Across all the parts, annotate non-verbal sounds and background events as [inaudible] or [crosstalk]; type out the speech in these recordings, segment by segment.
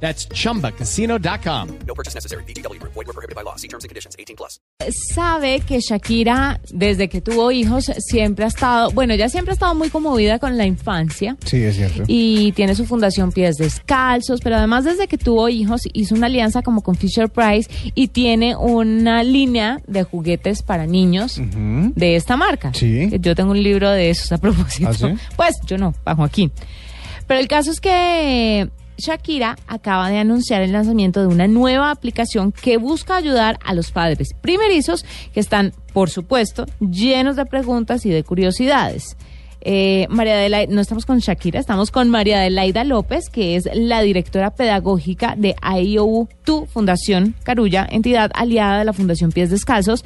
That's chumbacasino.com. No purchase necessary. BGW. Void were prohibited by law. See terms and conditions. 18 plus. sabe que Shakira, desde que tuvo hijos, siempre ha estado, bueno, ella siempre ha estado muy conmovida con la infancia. Sí, es cierto. Y tiene su fundación Pies Descalzos, pero además desde que tuvo hijos hizo una alianza como con Fisher Price y tiene una línea de juguetes para niños de esta marca. Sí. Yo tengo un libro de esos a propósito. ¿Ah, sí? [laughs] Pues yo no, para Joaquín. Pero el caso es que Shakira acaba de anunciar el lanzamiento de una nueva aplicación que busca ayudar a los padres primerizos que están, por supuesto, llenos de preguntas y de curiosidades. Eh, María Adelaida, no estamos con Shakira, estamos con María Adelaida López, que es la directora pedagógica de IOU, tu Fundación Carulla, entidad aliada de la Fundación Pies Descalzos,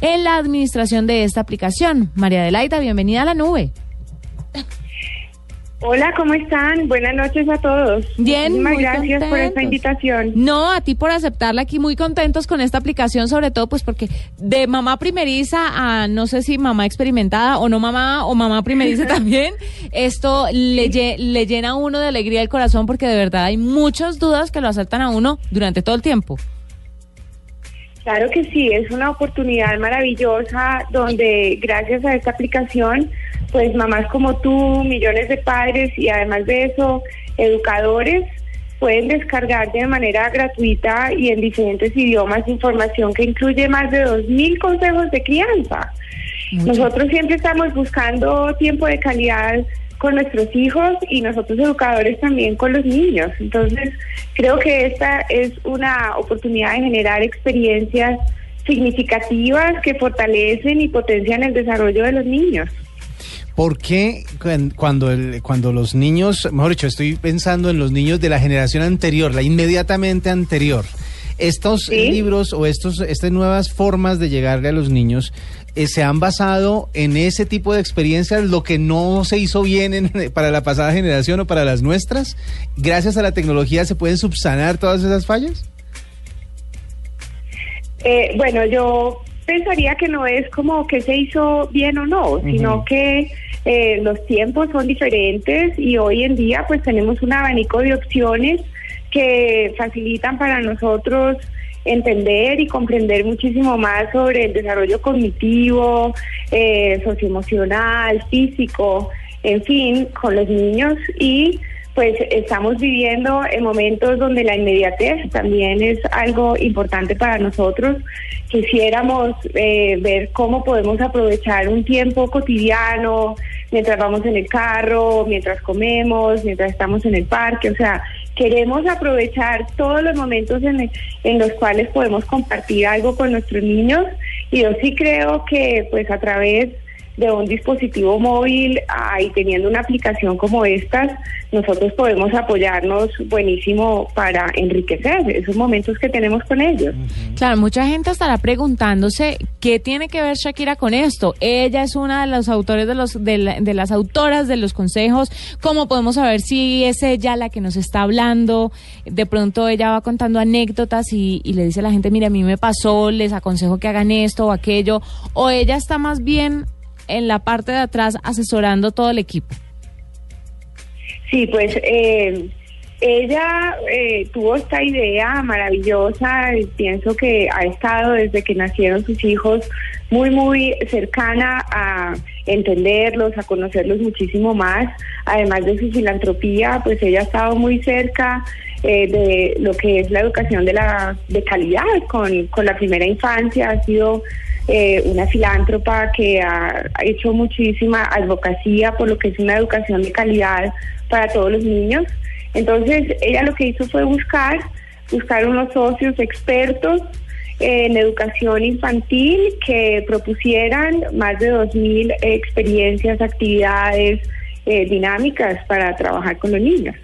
en la administración de esta aplicación. María Adelaida, bienvenida a la nube. Hola, ¿cómo están? Buenas noches a todos. Bien, Muchísimas muy gracias por esta invitación. No, a ti por aceptarla aquí, muy contentos con esta aplicación, sobre todo pues porque de mamá primeriza a no sé si mamá experimentada o no mamá o mamá primeriza [laughs] también, esto le, le llena a uno de alegría el corazón porque de verdad hay muchas dudas que lo asaltan a uno durante todo el tiempo. Claro que sí, es una oportunidad maravillosa donde gracias a esta aplicación, pues mamás como tú, millones de padres y además de eso, educadores pueden descargar de manera gratuita y en diferentes idiomas información que incluye más de 2.000 consejos de crianza. Nosotros siempre estamos buscando tiempo de calidad con nuestros hijos y nosotros educadores también con los niños. Entonces, creo que esta es una oportunidad de generar experiencias significativas que fortalecen y potencian el desarrollo de los niños. ¿Por qué cuan- cuando, el- cuando los niños, mejor dicho, estoy pensando en los niños de la generación anterior, la inmediatamente anterior, estos Sí. libros o estos, estas nuevas formas de llegarle a los niños eh, se han basado en ese tipo de experiencias, lo que no se hizo bien en- [laughs] para la pasada generación o para las nuestras? Gracias a la tecnología se pueden subsanar todas esas fallas? Eh, bueno, yo pensaría que no es como que se hizo bien o no, sino que eh, los tiempos son diferentes y hoy en día pues tenemos un abanico de opciones que facilitan para nosotros entender y comprender muchísimo más sobre el desarrollo cognitivo, eh, socioemocional, físico, en fin, con los niños y pues estamos viviendo en momentos donde la inmediatez también es algo importante para nosotros. Quisiéramos eh, ver cómo podemos aprovechar un tiempo cotidiano mientras vamos en el carro, mientras comemos, mientras estamos en el parque. O sea, queremos aprovechar todos los momentos en, el- en los cuales podemos compartir algo con nuestros niños. Y yo sí creo que pues a través de un dispositivo móvil ah, y teniendo una aplicación como estas, nosotros podemos apoyarnos buenísimo para enriquecer esos momentos que tenemos con ellos. Claro, mucha gente estará preguntándose qué tiene que ver Shakira con esto. Ella es una de los autores de los de, la- de las autoras de los consejos. ¿Cómo podemos saber si es ella la que nos está hablando? De pronto ella va contando anécdotas y, y le dice a la gente, mira, a mí me pasó, les aconsejo que hagan esto o aquello. O ella está más bien en la parte de atrás asesorando todo el equipo. Sí, pues eh, ella eh, tuvo esta idea maravillosa y pienso que ha estado desde que nacieron sus hijos muy, muy cercana a entenderlos, a conocerlos muchísimo más. Además de su filantropía, pues ella ha estado muy cerca eh, de lo que es la educación de, la, de calidad con, con la primera infancia. Ha sido eh, una filántropa que ha, hecho muchísima advocacia por lo que es una educación de calidad para todos los niños. Entonces, ella lo que hizo fue buscar, buscar unos socios expertos en educación infantil que propusieran más de 2.000 experiencias, actividades eh, dinámicas para trabajar con los niños.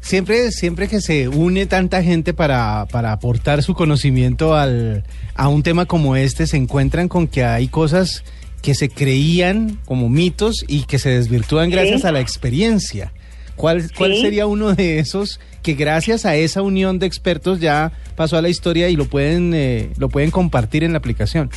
Siempre, siempre que se une tanta gente para, para aportar su conocimiento al, a un tema como este, se encuentran con que hay cosas que se creían como mitos y que se desvirtúan gracias a la experiencia. ¿Cuál, ¿Cuál sería uno de esos que gracias a esa unión de expertos ya pasó a la historia y lo pueden, eh, lo pueden compartir en la aplicación?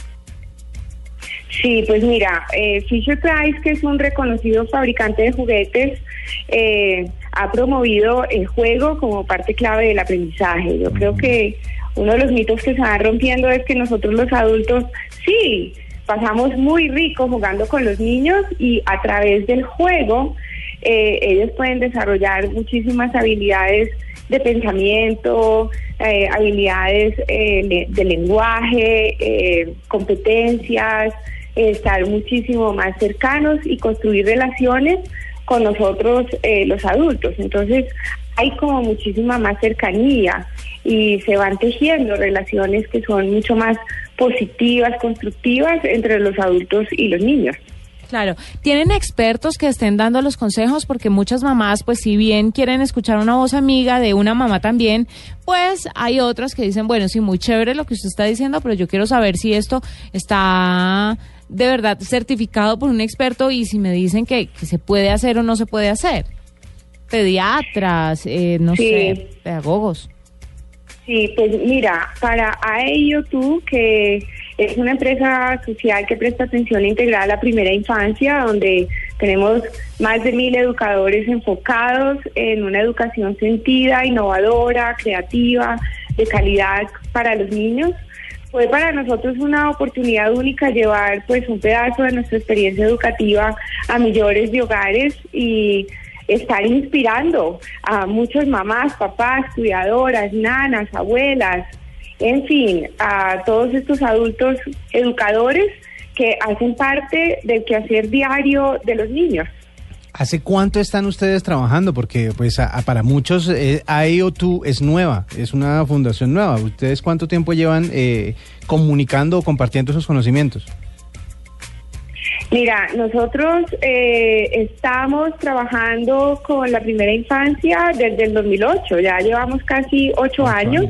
Sí, pues mira, eh, Fisher Price, que es un reconocido fabricante de juguetes, eh, ha promovido el juego como parte clave del aprendizaje. Yo creo que uno de los mitos que se van rompiendo es que nosotros los adultos, sí, pasamos muy rico jugando con los niños y a través del juego eh, ellos pueden desarrollar muchísimas habilidades de pensamiento, eh, habilidades eh, de lenguaje, eh, competencias, estar muchísimo más cercanos y construir relaciones con nosotros eh, los adultos. Entonces hay como muchísima más cercanía y se van tejiendo relaciones que son mucho más positivas, constructivas entre los adultos y los niños. Claro, ¿tienen expertos que estén dando los consejos? Porque muchas mamás, pues si bien quieren escuchar una voz amiga de una mamá también, pues hay otras que dicen, bueno, sí, muy chévere lo que usted está diciendo, pero yo quiero saber si esto está de verdad certificado por un experto y si me dicen que, que se puede hacer o no se puede hacer. Pediatras, eh, no Sí. sé, pedagogos. Sí, pues mira, para AEIOTU, que es una empresa social que presta atención integral a la primera infancia, donde tenemos más de mil educadores enfocados en una educación sentida, innovadora, creativa, de calidad para los niños. Fue para nosotros una oportunidad única llevar pues un pedazo de nuestra experiencia educativa a millones de hogares y estar inspirando a muchas mamás, papás, cuidadoras, nanas, abuelas, en fin, a todos estos adultos educadores que hacen parte del quehacer diario de los niños. ¿Hace cuánto están ustedes trabajando? Porque pues a- a- para muchos eh, AEO2 es nueva, es una fundación nueva. ¿Ustedes cuánto tiempo llevan eh, comunicando o compartiendo esos conocimientos? Mira, nosotros eh, estamos trabajando con la primera infancia desde el 2008, ya llevamos casi ocho años.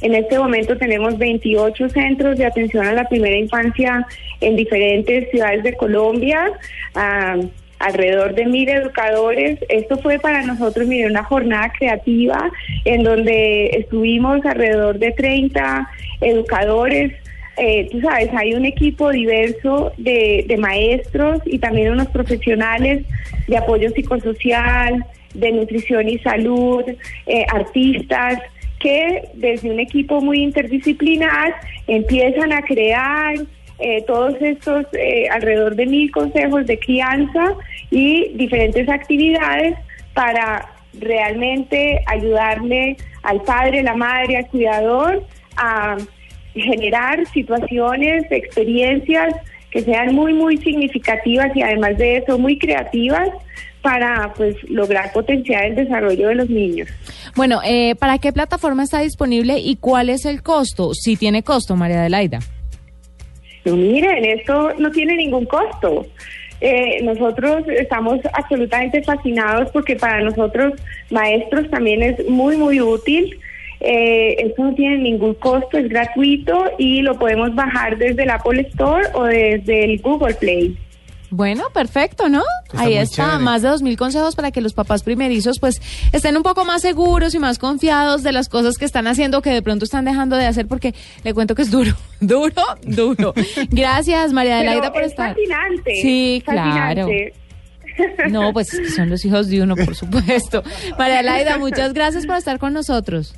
En este momento tenemos 28 centros de atención a la primera infancia en diferentes ciudades de Colombia. ah, alrededor de mil educadores. Esto fue para nosotros, mire, una jornada creativa en donde estuvimos alrededor de 30 educadores eh, tú sabes, hay un equipo diverso de, maestros y también unos profesionales de apoyo psicosocial, de nutrición y salud, eh, artistas, que desde un equipo muy interdisciplinar empiezan a crear eh, todos estos eh, alrededor de mil consejos de crianza y diferentes actividades para realmente ayudarle al padre, la madre, al cuidador a generar situaciones, experiencias que sean muy, muy significativas y además de eso muy creativas para pues lograr potenciar el desarrollo de los niños. Bueno, eh, ¿para qué plataforma está disponible y cuál es el costo? Si tiene costo, María Adelaida. No, miren, esto no tiene ningún costo. Eh, nosotros estamos absolutamente fascinados porque para nosotros maestros también es muy, muy útil. Eh, esto no tiene ningún costo, es gratuito y lo podemos bajar desde el Apple Store o desde el Google Play. Bueno, perfecto, ¿no? Está Ahí está, chévere. más de dos mil consejos para que los papás primerizos pues estén un poco más seguros y más confiados de las cosas que están haciendo que de pronto están dejando de hacer porque le cuento que es duro, [laughs] duro, duro. Gracias, María Adelaida, por es estar. fascinante. Sí, claro. fascinante. No, pues es que son los hijos de uno, por [laughs] supuesto. María Adelaida, muchas gracias por estar con nosotros.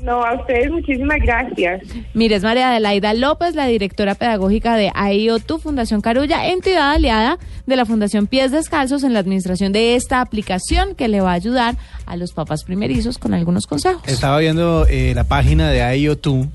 No, a ustedes muchísimas gracias. Mire, es María Adelaida López, la directora pedagógica de AIOTU Fundación Carulla, entidad aliada de la Fundación Pies Descalzos en la administración de esta aplicación que le va a ayudar a los papás primerizos con algunos consejos. Estaba viendo eh, la página de AEO2